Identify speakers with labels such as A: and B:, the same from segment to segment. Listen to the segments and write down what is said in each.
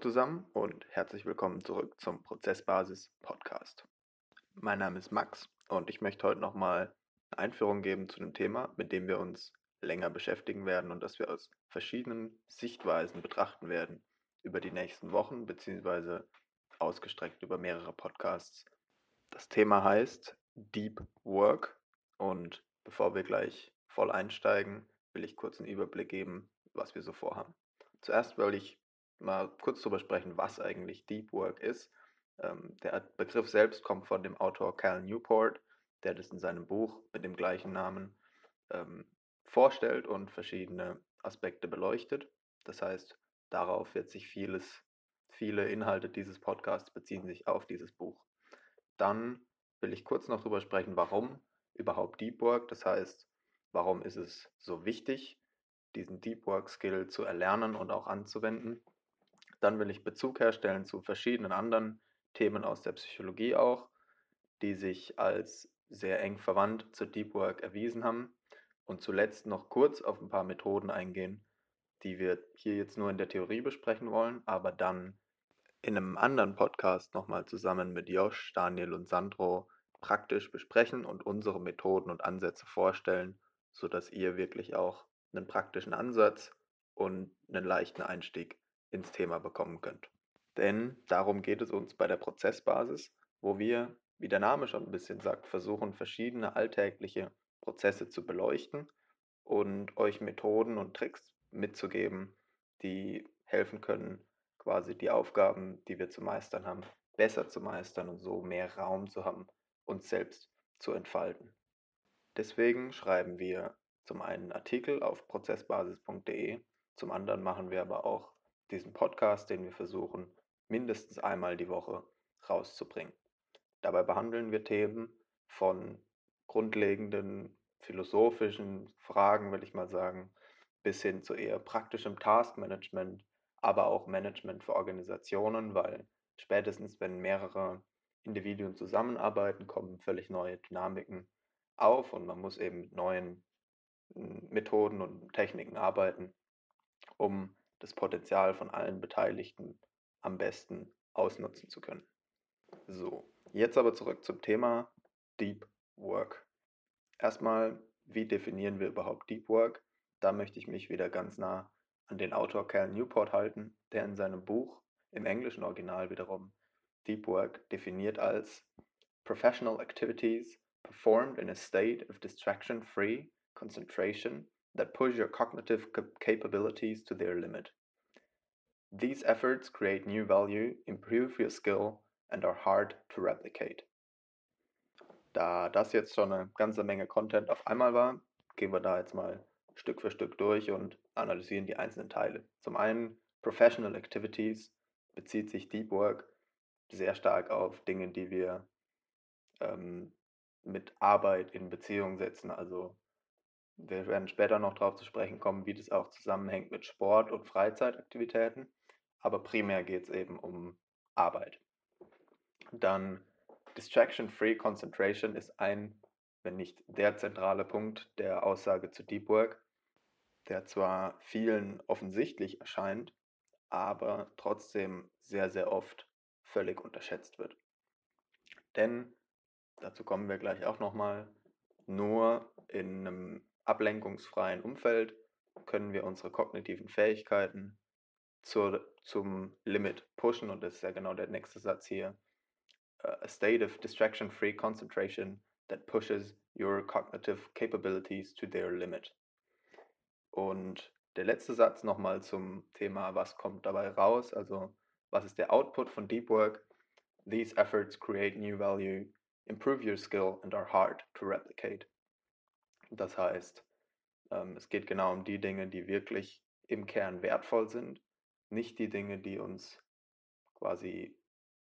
A: zusammen und herzlich willkommen zurück zum Prozessbasis Podcast. Mein Name ist Max und ich möchte heute nochmal eine Einführung geben zu einem Thema, mit dem wir uns länger beschäftigen werden und das wir aus verschiedenen Sichtweisen betrachten werden über die nächsten Wochen beziehungsweise ausgestreckt über mehrere Podcasts. Das Thema heißt Deep Work und bevor wir gleich voll einsteigen, will ich kurz einen Überblick geben, was wir so vorhaben. Zuerst will ich mal kurz darüber sprechen, was eigentlich Deep Work ist. Ähm, der Begriff selbst kommt von dem Autor Cal Newport, der das in seinem Buch mit dem gleichen Namen ähm, vorstellt und verschiedene Aspekte beleuchtet. Das heißt, darauf wird sich vieles, viele Inhalte dieses Podcasts beziehen sich auf dieses Buch. Dann will ich kurz noch darüber sprechen, warum überhaupt Deep Work, das heißt, warum ist es so wichtig, diesen Deep Work Skill zu erlernen und auch anzuwenden. Dann will ich Bezug herstellen zu verschiedenen anderen Themen aus der Psychologie auch, die sich als sehr eng verwandt zu Deep Work erwiesen haben. Und zuletzt noch kurz auf ein paar Methoden eingehen, die wir hier jetzt nur in der Theorie besprechen wollen, aber dann in einem anderen Podcast nochmal zusammen mit Josh, Daniel und Sandro praktisch besprechen und unsere Methoden und Ansätze vorstellen, sodass ihr wirklich auch einen praktischen Ansatz und einen leichten Einstieg ins Thema bekommen könnt. Denn darum geht es uns bei der Prozessbasis, wo wir, wie der Name schon ein bisschen sagt, versuchen, verschiedene alltägliche Prozesse zu beleuchten und euch Methoden und Tricks mitzugeben, die helfen können, quasi die Aufgaben, die wir zu meistern haben, besser zu meistern und so mehr Raum zu haben, uns selbst zu entfalten. Deswegen schreiben wir zum einen Artikel auf prozessbasis.de, zum anderen machen wir aber auch diesen Podcast, den wir versuchen, mindestens einmal die Woche rauszubringen. Dabei behandeln wir Themen von grundlegenden philosophischen Fragen, will ich mal sagen, bis hin zu eher praktischem Taskmanagement, aber auch Management für Organisationen, weil spätestens wenn mehrere Individuen zusammenarbeiten, kommen völlig neue Dynamiken auf und man muss eben mit neuen hm, Methoden und Techniken arbeiten, um das Potenzial von allen Beteiligten am besten ausnutzen zu können. So, jetzt aber zurück zum Thema Deep Work. Erstmal, wie definieren wir überhaupt Deep Work? Da möchte ich mich wieder ganz nah an den Autor Cal Newport halten, der in seinem Buch im englischen Original wiederum Deep Work definiert als Professional Activities performed in a state of distraction-free concentration that push your cognitive capabilities to their limit. These efforts create new value, improve your skill and are hard to replicate. Da das jetzt schon eine ganze Menge Content auf einmal war, gehen wir da jetzt mal Stück für Stück durch und analysieren die einzelnen Teile. Zum einen Professional Activities bezieht sich Deep Work sehr stark auf Dinge, die wir ähm, mit Arbeit in Beziehung setzen, also wir werden später noch darauf zu sprechen kommen, wie das auch zusammenhängt mit Sport und Freizeitaktivitäten. Aber primär geht es eben um Arbeit. Dann Distraction-Free Concentration ist ein, wenn nicht der zentrale Punkt der Aussage zu Deep Work, der zwar vielen offensichtlich erscheint, aber trotzdem sehr, sehr oft völlig unterschätzt wird. Denn, dazu kommen wir gleich auch nochmal, nur in einem ablenkungsfreien Umfeld können wir unsere kognitiven Fähigkeiten zur, zum Limit pushen und das ist ja genau der nächste Satz hier. A state of distraction-free concentration that pushes your cognitive capabilities to their limit. Und der letzte Satz nochmal zum Thema, was kommt dabei raus, also was ist der Output von Deep Work? These efforts create new value, improve your skill and are hard to replicate. Das heißt, ähm, es geht genau um die Dinge, die wirklich im Kern wertvoll sind, nicht die Dinge, die uns quasi,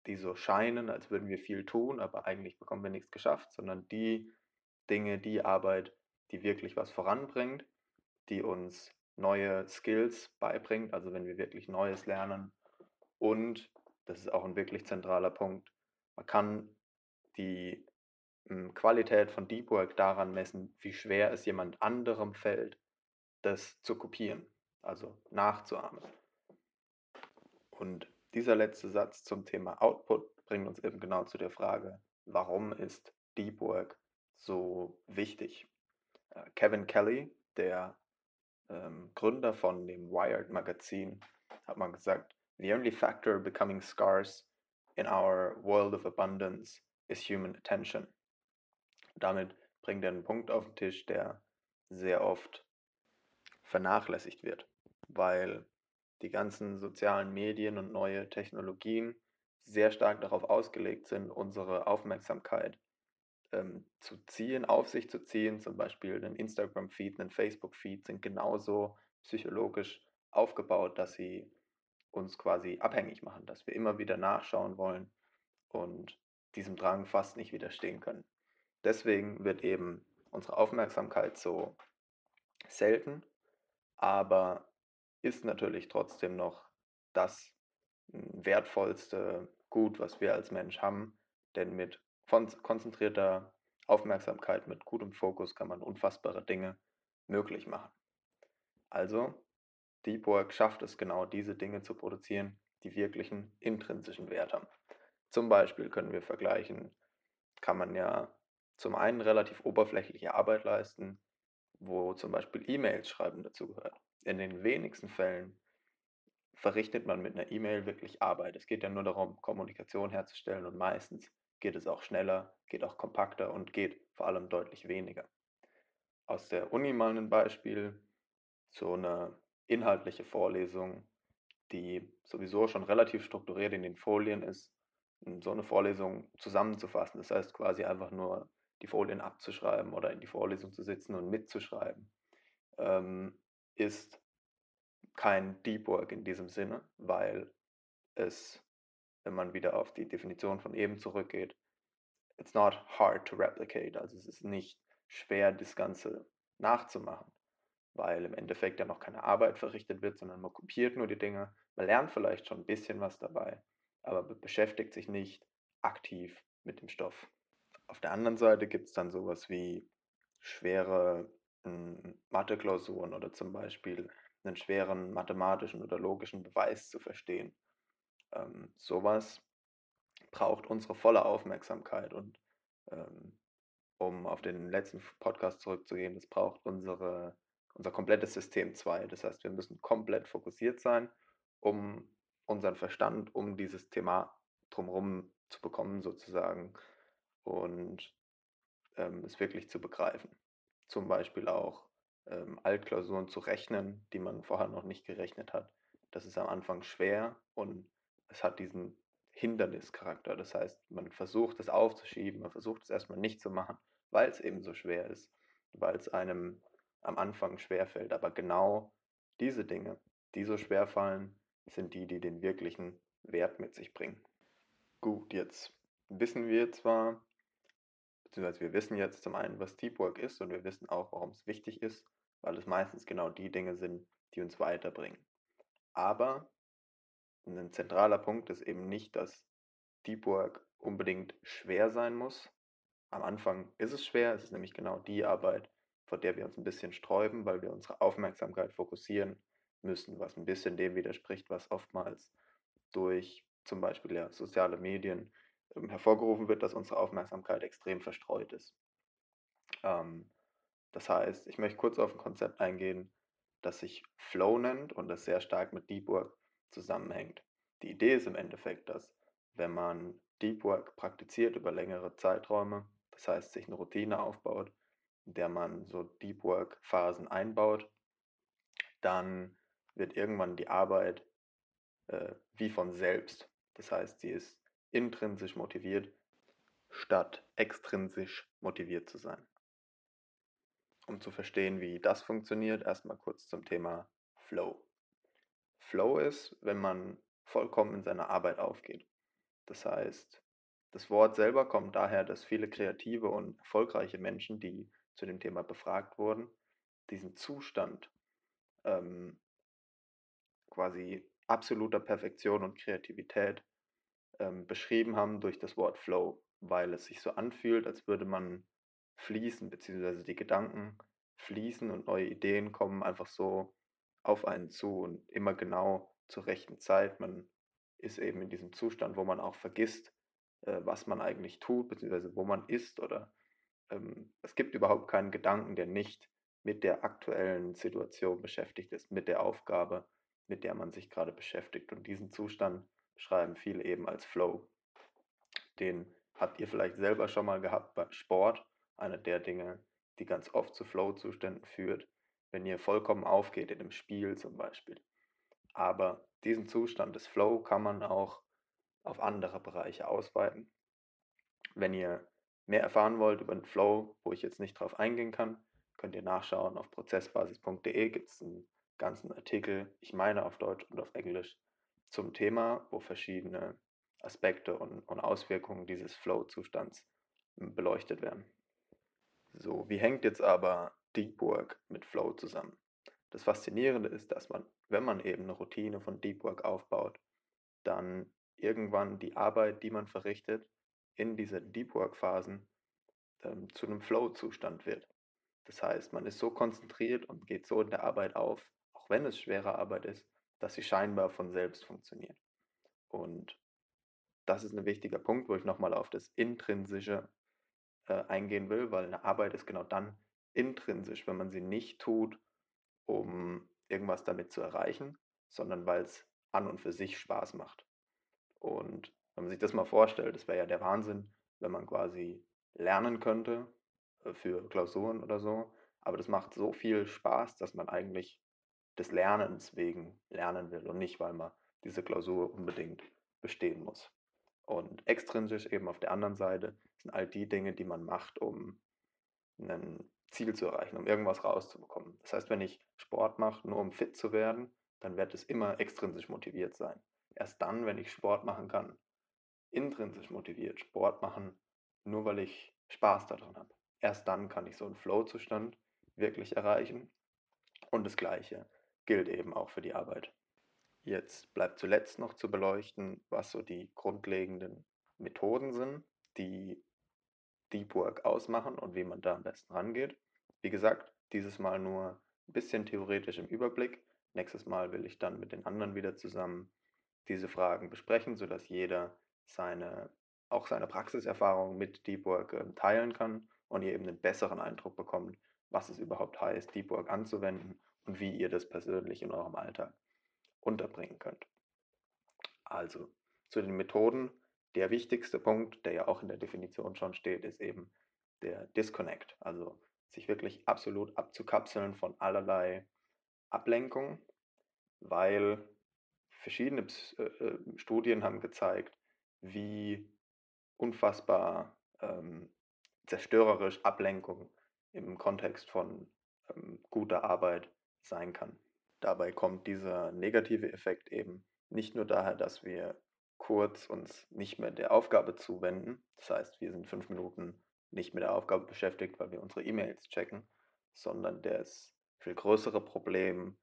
A: die so scheinen, als würden wir viel tun, aber eigentlich bekommen wir nichts geschafft, sondern die Dinge, die Arbeit, die wirklich was voranbringt, die uns neue Skills beibringt, also wenn wir wirklich Neues lernen. Und, das ist auch ein wirklich zentraler Punkt, man kann die Qualität von Deep Work daran messen, wie schwer es jemand anderem fällt, das zu kopieren, also nachzuahmen. Und dieser letzte Satz zum Thema Output bringt uns eben genau zu der Frage, warum ist Deep Work so wichtig? Äh, Kevin Kelly, der ähm, Gründer von dem Wired Magazin, hat mal gesagt, The only factor becoming scarce in our world of abundance is human attention. Damit bringt er einen Punkt auf den Tisch, der sehr oft vernachlässigt wird, weil die ganzen sozialen Medien und neue Technologien sehr stark darauf ausgelegt sind, unsere Aufmerksamkeit ähm, zu ziehen, auf sich zu ziehen. Zum Beispiel ein Instagram-Feed, ein Facebook-Feed sind genauso psychologisch aufgebaut, dass sie uns quasi abhängig machen, dass wir immer wieder nachschauen wollen und diesem Drang fast nicht widerstehen können. Deswegen wird eben unsere Aufmerksamkeit so selten, aber ist natürlich trotzdem noch das hm, wertvollste Gut, was wir als Mensch haben, denn mit konzentrierter Aufmerksamkeit, mit gutem Fokus kann man unfassbare Dinge möglich machen. Also, Deep Work schafft es genau, diese Dinge zu produzieren, die wirklichen intrinsischen Wert haben. Zum Beispiel können wir vergleichen, kann man ja zum einen relativ oberflächliche Arbeit leisten, wo zum Beispiel E-Mails schreiben dazugehört. In den wenigsten Fällen verrichtet man mit einer E-Mail wirklich Arbeit. Es geht ja nur darum, Kommunikation herzustellen und meistens geht es auch schneller, geht auch kompakter und geht vor allem deutlich weniger. Aus der Uni mal ein Beispiel, so eine inhaltliche Vorlesung, die sowieso schon relativ strukturiert in den Folien ist, so eine Vorlesung zusammenzufassen. Das heißt quasi einfach nur die Folien abzuschreiben oder in die Vorlesung zu sitzen und mitzuschreiben, ähm, ist kein Deep Work in diesem Sinne, weil es, wenn man wieder auf die Definition von eben zurückgeht, it's not hard to replicate, also es ist nicht schwer, das Ganze nachzumachen, weil im Endeffekt ja noch keine Arbeit verrichtet wird, sondern man kopiert nur die Dinge, man lernt vielleicht schon ein bisschen was dabei, aber beschäftigt sich nicht aktiv mit dem Stoff. Auf der anderen Seite gibt es dann sowas wie schwere hm, Mathe-Klausuren oder zum Beispiel einen schweren mathematischen oder logischen Beweis zu verstehen. Ähm, sowas braucht unsere volle Aufmerksamkeit und ähm, um auf den letzten Podcast zurückzugehen, das braucht unsere, unser komplettes System 2. Das heißt, wir müssen komplett fokussiert sein, um unseren Verstand, um dieses Thema drumherum zu bekommen sozusagen und ähm, es wirklich zu begreifen. Zum Beispiel auch ähm, Altklausuren zu rechnen, die man vorher noch nicht gerechnet hat. Das ist am Anfang schwer und es hat diesen Hindernischarakter. Das heißt, man versucht es aufzuschieben, man versucht es erstmal nicht zu machen, weil es eben so schwer ist, weil es einem am Anfang schwer fällt. Aber genau diese Dinge, die so schwer fallen, sind die, die den wirklichen Wert mit sich bringen. Gut, jetzt wissen wir zwar, beziehungsweise wir wissen jetzt zum einen, was Deep Work ist und wir wissen auch, warum es wichtig ist, weil es meistens genau die Dinge sind, die uns weiterbringen. Aber ein zentraler Punkt ist eben nicht, dass Deep Work unbedingt schwer sein muss. Am Anfang ist es schwer, es ist nämlich genau die Arbeit, vor der wir uns ein bisschen sträuben, weil wir unsere Aufmerksamkeit fokussieren müssen, was ein bisschen dem widerspricht, was oftmals durch zum Beispiel ja, soziale Medien ähm, hervorgerufen wird, dass unsere Aufmerksamkeit extrem verstreut ist. Ähm, das heißt, ich möchte kurz auf ein Konzept eingehen, das sich Flow nennt und das sehr stark mit Deep Work zusammenhängt. Die Idee ist im Endeffekt, dass wenn man Deep Work praktiziert über längere Zeiträume, das heißt sich eine Routine aufbaut, in der man so Deep Work Phasen einbaut, dann wird irgendwann die Arbeit äh, wie von selbst. Das heißt, sie ist intrinsisch motiviert, statt extrinsisch motiviert zu sein. Um zu verstehen, wie das funktioniert, erstmal kurz zum Thema Flow. Flow ist, wenn man vollkommen in seiner Arbeit aufgeht. Das heißt, das Wort selber kommt daher, dass viele kreative und erfolgreiche Menschen, die zu dem Thema befragt wurden, diesen Zustand ähm, quasi absoluter Perfektion und Kreativität ähm, beschrieben haben durch das Wort Flow, weil es sich so anfühlt, als würde man fließen, beziehungsweise die Gedanken fließen und neue Ideen kommen einfach so auf einen zu und immer genau zur rechten Zeit. Man ist eben in diesem Zustand, wo man auch vergisst, äh, was man eigentlich tut, beziehungsweise wo man ist oder ähm, es gibt überhaupt keinen Gedanken, der nicht mit der aktuellen Situation beschäftigt ist, mit der Aufgabe, mit der man sich gerade beschäftigt. Und diesen Zustand beschreiben viele eben als Flow. Den habt ihr vielleicht selber schon mal gehabt beim Sport, einer der Dinge, die ganz oft zu Flow-Zuständen führt, wenn ihr vollkommen aufgeht in einem Spiel zum Beispiel. Aber diesen Zustand des Flow kann man auch auf andere Bereiche ausweiten. Wenn ihr mehr erfahren wollt über den Flow, wo ich jetzt nicht drauf eingehen kann, könnt ihr nachschauen. Auf prozessbasis.de gibt es einen ganzen Artikel, ich meine auf Deutsch und auf Englisch, zum Thema, wo verschiedene Aspekte und, und Auswirkungen dieses Flow-Zustands hm, beleuchtet werden. So, wie hängt jetzt aber Deep Work mit Flow zusammen? Das Faszinierende ist, dass man, wenn man eben eine Routine von Deep Work aufbaut, dann irgendwann die Arbeit, die man verrichtet, in diese Deep Work Phasen ähm, zu einem Flow-Zustand wird. Das heißt, man ist so konzentriert und geht so in der Arbeit auf, auch wenn es schwere Arbeit ist, dass sie scheinbar von selbst funktioniert. Und das ist ein wichtiger Punkt, wo ich nochmal auf das Intrinsische äh, eingehen will, weil eine Arbeit ist genau dann intrinsisch, wenn man sie nicht tut, um irgendwas damit zu erreichen, sondern weil es an und für sich Spaß macht. Und wenn man sich das mal vorstellt, das wäre ja der Wahnsinn, wenn man quasi lernen könnte äh, für Klausuren oder so, aber das macht so viel Spaß, dass man eigentlich des Lernens wegen lernen will und nicht, weil man diese Klausur unbedingt bestehen muss. Und extrinsisch eben auf der anderen Seite sind all die Dinge, die man macht, um ein Ziel zu erreichen, um irgendwas rauszubekommen. Das heißt, wenn ich Sport mache, nur um fit zu werden, dann wird es immer extrinsisch motiviert sein. Erst dann, wenn ich Sport machen kann, intrinsisch motiviert Sport machen, nur weil ich Spaß daran habe. Erst dann kann ich so einen Flow-Zustand wirklich erreichen. Und das Gleiche gilt eben auch für die Arbeit. Jetzt bleibt zuletzt noch zu beleuchten, was so die grundlegenden Methoden sind, die Deep Work ausmachen und wie man da am besten rangeht. Wie gesagt, dieses Mal nur ein bisschen theoretisch im Überblick. Nächstes Mal will ich dann mit den anderen wieder zusammen diese Fragen besprechen, sodass jeder seine, auch seine Praxiserfahrung mit Deep Work äh, teilen kann und ihr eben einen besseren Eindruck bekommt, was es überhaupt heißt, Deep Work anzuwenden wie ihr das persönlich in eurem Alltag unterbringen könnt. Also zu den Methoden. Der wichtigste Punkt, der ja auch in der Definition schon steht, ist eben der Disconnect. Also sich wirklich absolut abzukapseln von allerlei Ablenkung, weil verschiedene äh, äh, Studien haben gezeigt, wie unfassbar ähm, zerstörerisch Ablenkung im Kontext von ähm, guter Arbeit sein kann. Dabei kommt dieser negative Effekt eben nicht nur daher, dass wir kurz uns nicht mehr der Aufgabe zuwenden, das heißt, wir sind fünf Minuten nicht mit der Aufgabe beschäftigt, weil wir unsere E-Mails checken, sondern das viel größere Problem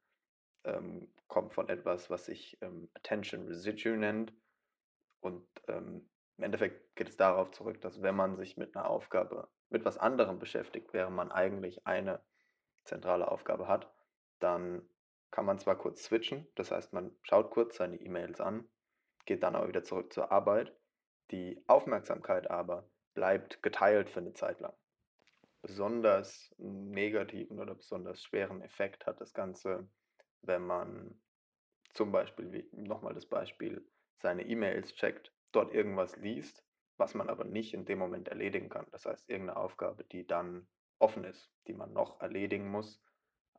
A: ähm, kommt von etwas, was sich ähm, Attention Residue nennt. Und ähm, im Endeffekt geht es darauf zurück, dass wenn man sich mit einer Aufgabe, mit was anderem beschäftigt, während man eigentlich eine zentrale Aufgabe hat, dann kann man zwar kurz switchen, das heißt, man schaut kurz seine E-Mails an, geht dann aber wieder zurück zur Arbeit. Die Aufmerksamkeit aber bleibt geteilt für eine Zeit lang. Besonders negativen oder besonders schweren Effekt hat das Ganze, wenn man zum Beispiel, nochmal das Beispiel, seine E-Mails checkt, dort irgendwas liest, was man aber nicht in dem Moment erledigen kann. Das heißt, irgendeine Aufgabe, die dann offen ist, die man noch erledigen muss,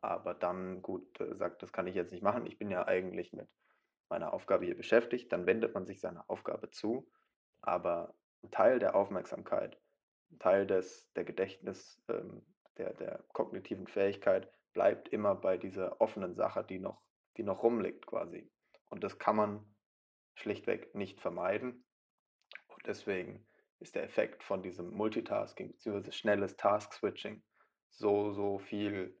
A: aber dann gut äh, sagt, das kann ich jetzt nicht machen, ich bin ja eigentlich mit meiner Aufgabe hier beschäftigt, dann wendet man sich seiner Aufgabe zu, aber ein Teil der Aufmerksamkeit, ein Teil des, der Gedächtnis, ähm, der, der kognitiven Fähigkeit bleibt immer bei dieser offenen Sache, die noch, die noch rumliegt quasi. Und das kann man schlichtweg nicht vermeiden. Und deswegen ist der Effekt von diesem Multitasking bzw. schnelles Task-Switching so, so viel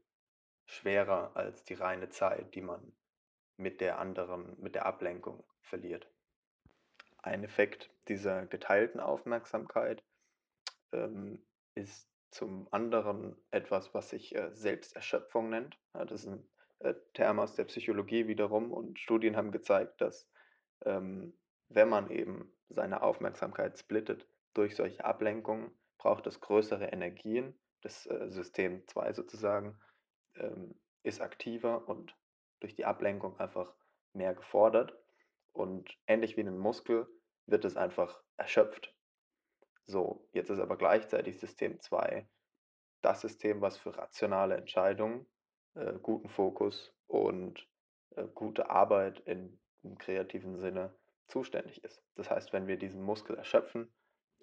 A: schwerer als die reine Zeit, die man mit der anderen, mit der Ablenkung verliert. Ein Effekt dieser geteilten Aufmerksamkeit ähm, ist zum anderen etwas, was sich äh, Selbsterschöpfung nennt. Ja, das ist ein äh, Term aus der Psychologie wiederum und Studien haben gezeigt, dass ähm, wenn man eben seine Aufmerksamkeit splittet durch solche Ablenkungen, braucht es größere Energien. Das äh, System 2 sozusagen ähm, ist aktiver und durch die Ablenkung einfach mehr gefordert. Und ähnlich wie ein Muskel wird es einfach erschöpft. So, jetzt ist aber gleichzeitig System 2 das System, was für rationale Entscheidungen, äh, guten Fokus und äh, gute Arbeit in, im kreativen Sinne zuständig ist. Das heißt, wenn wir diesen Muskel erschöpfen,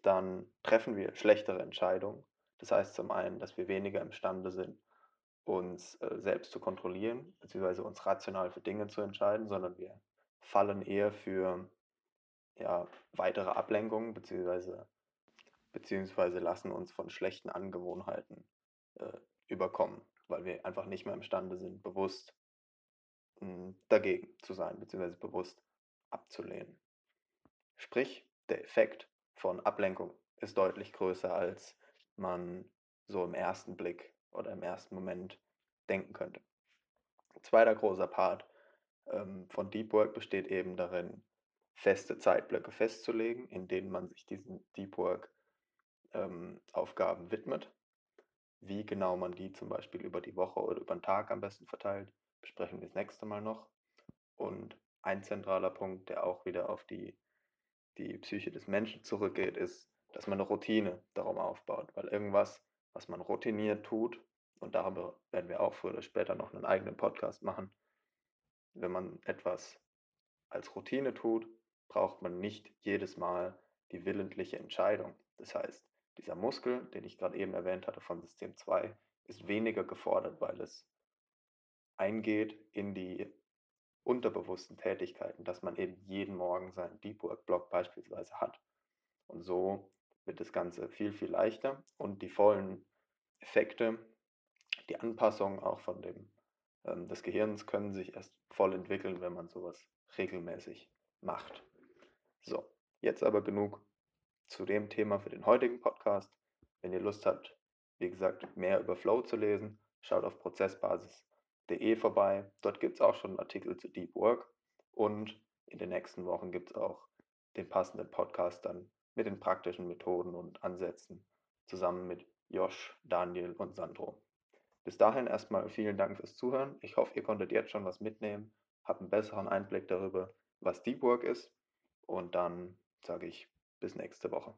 A: dann treffen wir schlechtere Entscheidungen. Das heißt zum einen, dass wir weniger imstande sind, uns äh, selbst zu kontrollieren, beziehungsweise uns rational für Dinge zu entscheiden, sondern wir fallen eher für ja, weitere Ablenkungen, beziehungsweise, beziehungsweise lassen uns von schlechten Angewohnheiten äh, überkommen, weil wir einfach nicht mehr imstande sind, bewusst mh, hm, dagegen zu sein, beziehungsweise bewusst abzulehnen. Sprich, der Effekt von Ablenkung ist deutlich größer, als man so im ersten Blick oder im ersten Moment denken könnte. Zweiter großer Part ähm, von Deep Work besteht eben darin, feste Zeitblöcke festzulegen, in denen man sich diesen Deep Work ähm, Aufgaben widmet. Wie genau man die zum Beispiel über die Woche oder über den Tag am besten verteilt, besprechen wir das nächste Mal noch. Und ein zentraler Punkt, der auch wieder auf die, die Psyche des Menschen zurückgeht, ist, dass man eine Routine darum aufbaut, weil irgendwas, was man routiniert tut, und darüber werden wir auch früher oder später noch einen eigenen Podcast machen, wenn man etwas als Routine tut, braucht man nicht jedes Mal die willentliche Entscheidung. Das heißt, dieser Muskel, den ich gerade eben erwähnt hatte von System 2, ist weniger gefordert, weil es eingeht in die unterbewussten Tätigkeiten, dass man eben jeden Morgen seinen Deep Work Block beispielsweise hat. Und so wird das Ganze viel, viel leichter und die vollen Effekte, die Anpassung auch von dem, ähm, des Gehirns können sich erst voll entwickeln, wenn man sowas regelmäßig macht. So, jetzt aber genug zu dem Thema für den heutigen Podcast. Wenn ihr Lust habt, wie gesagt, mehr über Flow zu lesen, schaut auf prozessbasis.de vorbei. Dort gibt es auch schon Artikel zu Deep Work und in den nächsten Wochen gibt es auch den passenden Podcast dann mit den praktischen Methoden und Ansätzen zusammen mit Josh, Daniel und Sandro. Bis dahin erstmal vielen Dank fürs Zuhören. Ich hoffe, ihr konntet jetzt schon was mitnehmen, habt einen besseren Einblick darüber, was Deep Work ist und dann sage ich bis nächste Woche.